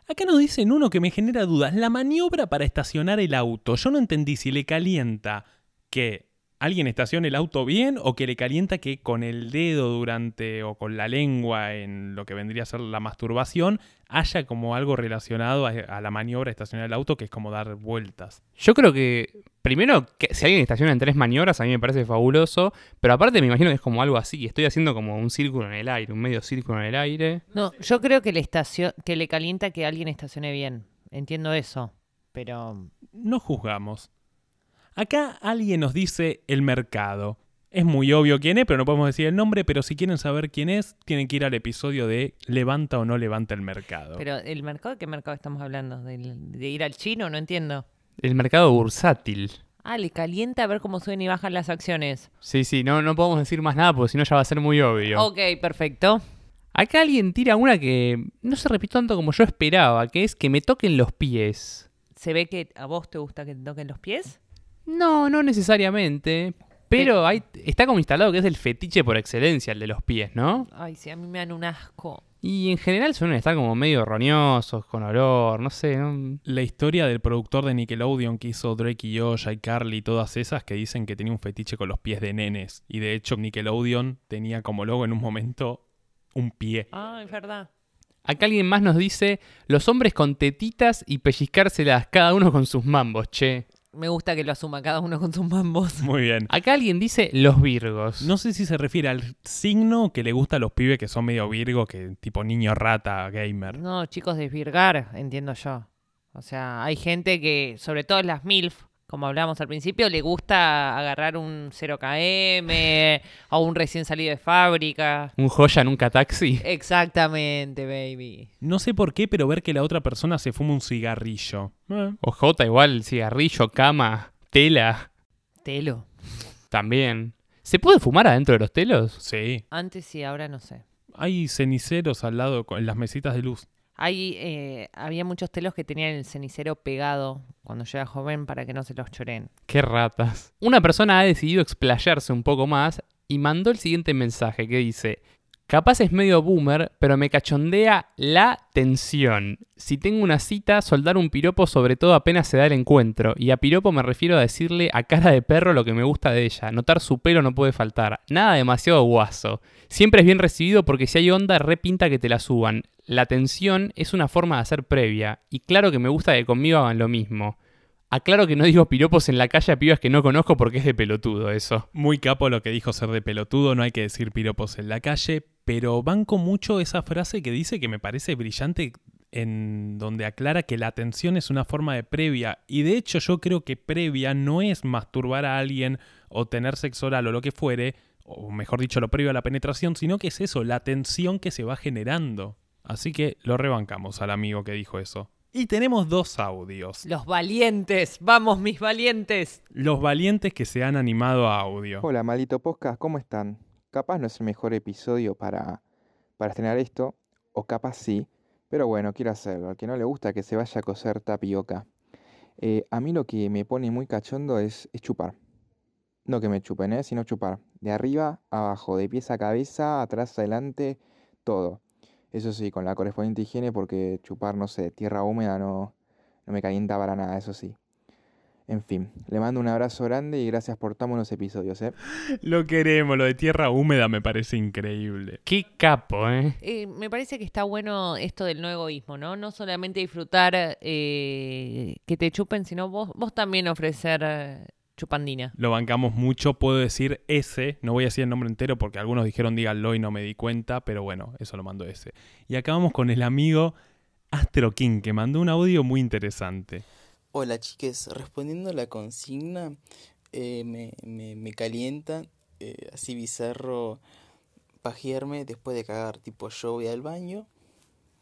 Acá nos dicen uno que me genera dudas, la maniobra para estacionar el auto. Yo no entendí si le calienta que alguien estacione el auto bien o que le calienta que con el dedo durante o con la lengua en lo que vendría a ser la masturbación haya como algo relacionado a, a la maniobra de estacionar el auto que es como dar vueltas. Yo creo que, primero, que si alguien estaciona en tres maniobras, a mí me parece fabuloso. Pero aparte, me imagino que es como algo así. Estoy haciendo como un círculo en el aire, un medio círculo en el aire. No, yo creo que le, estacio- que le calienta que alguien estacione bien. Entiendo eso. Pero No juzgamos. Acá alguien nos dice el mercado. Es muy obvio quién es, pero no podemos decir el nombre, pero si quieren saber quién es, tienen que ir al episodio de levanta o no levanta el mercado. Pero el mercado, ¿de qué mercado estamos hablando? ¿Del- ¿De, ir al chino? No entiendo. El mercado bursátil. Ah, le calienta a ver cómo suben y bajan las acciones. Sí, sí, no, no podemos decir más nada porque si no ya va a ser muy obvio. Ok, perfecto. Acá alguien tira una que no se repitió tanto como yo esperaba, que es que me toquen los pies. ¿Se ve que a vos te gusta que te toquen los pies? No, no necesariamente. Pero hay, está como instalado que es el fetiche por excelencia, el de los pies, ¿no? Ay, sí, a mí me dan un asco. Y en general suelen estar como medio roñosos, con olor, no sé. ¿no? La historia del productor de Nickelodeon que hizo Drake y Josh, y Carly y todas esas que dicen que tenía un fetiche con los pies de nenes. Y de hecho Nickelodeon tenía como logo en un momento un pie. Ah, es verdad. Acá alguien más nos dice, los hombres con tetitas y pellizcárselas, cada uno con sus mambos, che. Me gusta que lo asuma cada uno con sus mambos. Muy bien. Acá alguien dice, los virgos. No sé si se refiere al signo que le gusta a los pibes que son medio virgo, que tipo niño rata gamer. No, chicos, desvirgar, entiendo yo. O sea, hay gente que, sobre todo las MILF, como hablábamos al principio, le gusta agarrar un 0KM o un recién salido de fábrica. Un joya nunca taxi. Exactamente, baby. No sé por qué, pero ver que la otra persona se fuma un cigarrillo. Eh, O J igual, cigarrillo, cama, tela, Telo. también. ¿Se puede fumar adentro de los telos? sí. Antes sí, ahora no sé. Hay ceniceros al lado con- en las mesitas de luz. Hay, eh, había muchos telos que tenían el cenicero pegado cuando yo era joven para que no se los choren. Qué ratas. Una persona ha decidido explayarse un poco más y mandó el siguiente mensaje que dice, capaz es medio boomer, pero me cachondea la tensión. Si tengo una cita, soldar un piropo sobre todo apenas se da el encuentro. Y a piropo me refiero a decirle a cara de perro lo que me gusta de ella. Notar su pelo no puede faltar. Nada demasiado guaso. Siempre es bien recibido porque si hay onda, repinta que te la suban. La tensión es una forma de hacer previa. Y claro que me gusta que conmigo hagan lo mismo. Aclaro que no digo piropos en la calle a pibas que no conozco porque es de pelotudo eso. Muy capo lo que dijo ser de pelotudo, no hay que decir piropos en la calle, pero banco mucho esa frase que dice que me parece brillante en donde aclara que la atención es una forma de previa y de hecho yo creo que previa no es masturbar a alguien o tener sexo oral o lo que fuere, o mejor dicho lo previo a la penetración, sino que es eso, la tensión que se va generando. Así que lo rebancamos al amigo que dijo eso. Y tenemos dos audios. Los valientes, vamos mis valientes. Los valientes que se han animado a audio. Hola, maldito podcast, ¿cómo están? Capaz no es el mejor episodio para, para estrenar esto, o capaz sí, pero bueno, quiero hacerlo. Al que no le gusta que se vaya a coser tapioca. Eh, a mí lo que me pone muy cachondo es, es chupar. No que me chupen, ¿eh? sino chupar. De arriba a abajo, de pies a cabeza, atrás, adelante, todo. Eso sí, con la correspondiente higiene, porque chupar, no sé, tierra húmeda no, no me calienta para nada, eso sí. En fin, le mando un abrazo grande y gracias por tan buenos episodios, ¿eh? Lo queremos, lo de tierra húmeda me parece increíble. Qué capo, ¿eh? Eh, me parece que está bueno esto del no egoísmo, ¿no? No solamente disfrutar eh, que te chupen, sino vos, vos también ofrecer chupandina. Lo bancamos mucho, puedo decir ese, no voy a decir el nombre entero porque algunos dijeron díganlo y no me di cuenta, pero bueno, eso lo mando ese. Y acabamos con el amigo Astro King que mandó un audio muy interesante. Hola chiques, respondiendo a la consigna, eh, me, me, me calienta eh, así bizarro pajearme después de cagar, tipo yo voy al baño,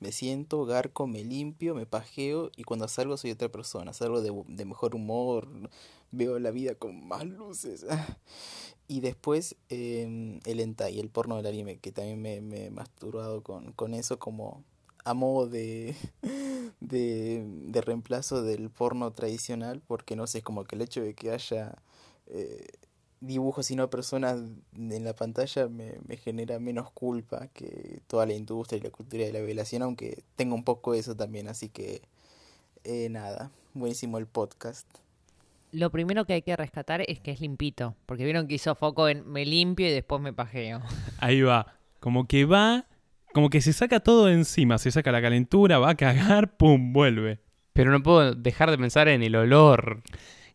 me siento, garco, me limpio, me pajeo y cuando salgo soy otra persona, salgo de, de mejor humor, veo la vida con más luces. Y después eh, el hentai, el porno del anime, que también me, me he masturbado con, con eso como a modo de, de, de reemplazo del porno tradicional, porque no sé, es como que el hecho de que haya eh, dibujos y no personas en la pantalla me, me genera menos culpa que toda la industria y la cultura de la violación, aunque tengo un poco eso también, así que eh, nada, buenísimo el podcast. Lo primero que hay que rescatar es que es limpito. Porque vieron que hizo foco en me limpio y después me pajeo. Ahí va. Como que va, como que se saca todo de encima, se saca la calentura, va a cagar, pum, vuelve. Pero no puedo dejar de pensar en el olor.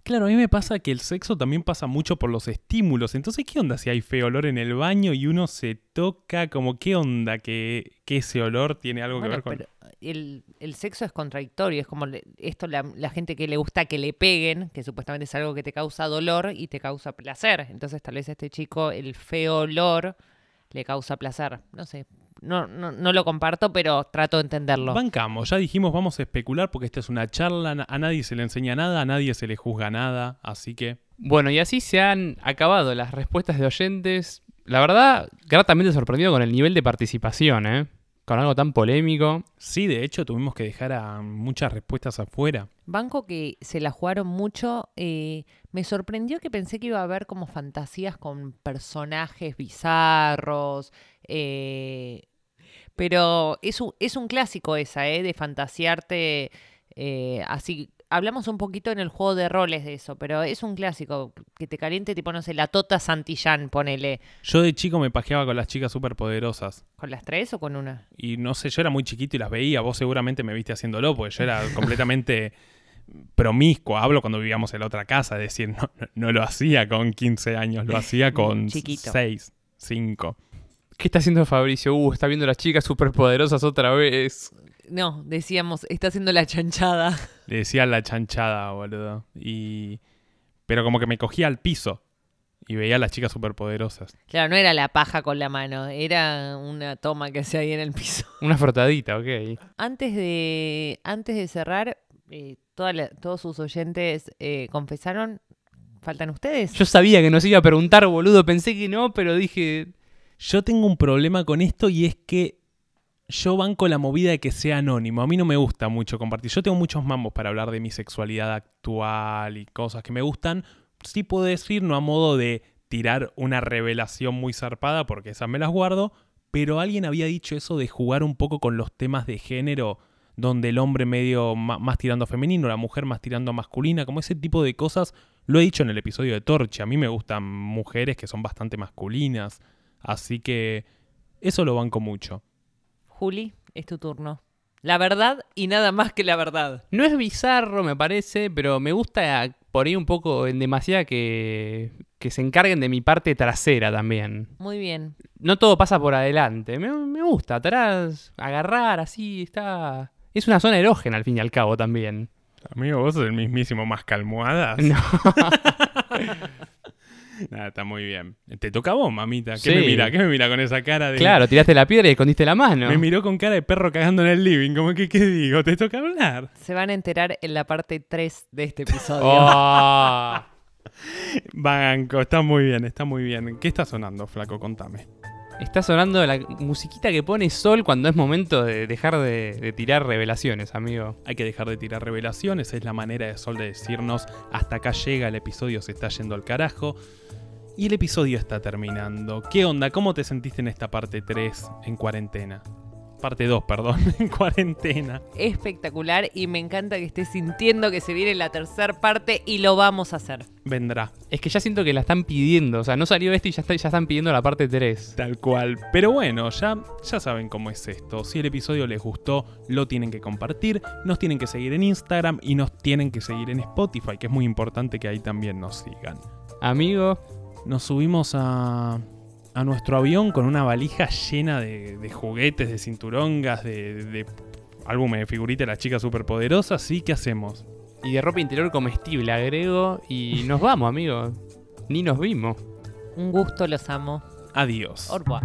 Claro, a mí me pasa que el sexo también pasa mucho por los estímulos. Entonces, ¿qué onda si hay feo olor en el baño y uno se toca? Como, ¿qué onda que, que ese olor tiene algo que ver con...? pero el, el sexo es contradictorio. Es como le- esto, la, la gente que le gusta que le peguen, que supuestamente es algo que te causa dolor y te causa placer. Entonces, tal vez a este chico el feo olor le causa placer. No sé. No, no, no lo comparto, pero trato de entenderlo. Bancamos, ya dijimos vamos a especular porque esta es una charla, a nadie se le enseña nada, a nadie se le juzga nada, así que... Bueno, y así se han acabado las respuestas de oyentes. La verdad, gratamente sorprendido con el nivel de participación, ¿eh? Con algo tan polémico. Sí, de hecho tuvimos que dejar a muchas respuestas afuera. Banco que se la jugaron mucho. eh, me sorprendió que pensé que iba a haber como fantasías con personajes bizarros. eh, pero es un, es un clásico esa, ¿eh? De fantasearte eh, así. Hablamos un poquito en el juego de roles de eso, pero es un clásico. Que te caliente, tipo, no sé, la Tota Santillán, ponele. Yo de chico me pajeaba con las chicas superpoderosas. ¿Con las tres o con una? Y no sé, yo era muy chiquito y las veía, vos seguramente me viste haciéndolo, porque yo era completamente promiscuo. Hablo cuando vivíamos en la otra casa, es decir, no, no- no lo hacía con 15 años, lo hacía con Chiquito. 6, 5. ¿Qué está haciendo Fabricio? Uh, está viendo a las chicas superpoderosas otra vez. No, decíamos, está haciendo la chanchada. Le decía la chanchada, boludo. Y... Pero como que me cogía al piso y veía a las chicas superpoderosas. Claro, no era la paja con la mano, era una toma que hacía ahí en el piso. Una frotadita, ok. Antes de, antes de cerrar, eh, toda la- todos sus oyentes eh, confesaron. ¿Faltan ustedes? Yo sabía que nos iba a preguntar, boludo. Pensé que no, pero dije. Yo tengo un problema con esto y es que yo banco la movida de que sea anónimo. A mí no me gusta mucho compartir. Yo tengo muchos mambos para hablar de mi sexualidad actual y cosas que me gustan. Sí puedo decir, no a modo de tirar una revelación muy zarpada, porque esas me las guardo, pero alguien había dicho eso de jugar un poco con los temas de género, donde el hombre medio más tirando a femenino, la mujer más tirando a masculina, como ese tipo de cosas. Lo he dicho en el episodio de Torche. A mí me gustan mujeres que son bastante masculinas. Así que eso lo banco mucho. Juli, es tu turno. La verdad y nada más que la verdad. No es bizarro, me parece, pero me gusta por ahí un poco en demasía que, que se encarguen de mi parte trasera también. Muy bien. No todo pasa por adelante. Me, me gusta, atrás, agarrar, así, está. Es una zona erógena al fin y al cabo también. Amigo, vos sos el mismísimo más calmuadas. No. Nada, está muy bien. Te toca a vos, mamita. ¿Qué Sí. me mira? ¿Qué me mira con esa cara de.? Claro, tiraste la piedra y escondiste la mano. Me miró con cara de perro cagando en el living. Como que, ¿qué digo? Te toca hablar. Se van a enterar en la parte 3 de este episodio. Oh. Banco, está muy bien, está muy bien. ¿Qué está sonando, flaco? Contame. Está sonando la musiquita que pone Sol cuando es momento de dejar de, de tirar revelaciones, amigo. Hay que dejar de tirar revelaciones, es la manera de Sol de decirnos hasta acá llega, el episodio se está yendo al carajo. Y el episodio está terminando. ¿Qué onda? ¿Cómo te sentiste en esta parte 3 en cuarentena? Parte 2, perdón, en cuarentena. Espectacular y me encanta que estés sintiendo que se viene la tercera parte y lo vamos a hacer. Vendrá, Es que ya siento que la están pidiendo. O sea, no salió este y ya, está- ya están pidiendo la parte 3. tal cual. Pero bueno, ya, ya saben cómo es esto. Si el episodio les gustó, lo tienen que compartir, nos tienen que seguir en Instagram y nos tienen que seguir en Spotify, que es muy importante que ahí también nos sigan. Amigo, nos subimos a, a nuestro avión con una valija llena de, de juguetes, de cinturongas, de, de álbumes de figuritas de las chicas superpoderosas. ¿Sí? ¿Qué hacemos? y de ropa interior comestible agrego y nos vamos, amigo. Ni nos vimos. Un gusto, los amo. Adiós. Au revoir.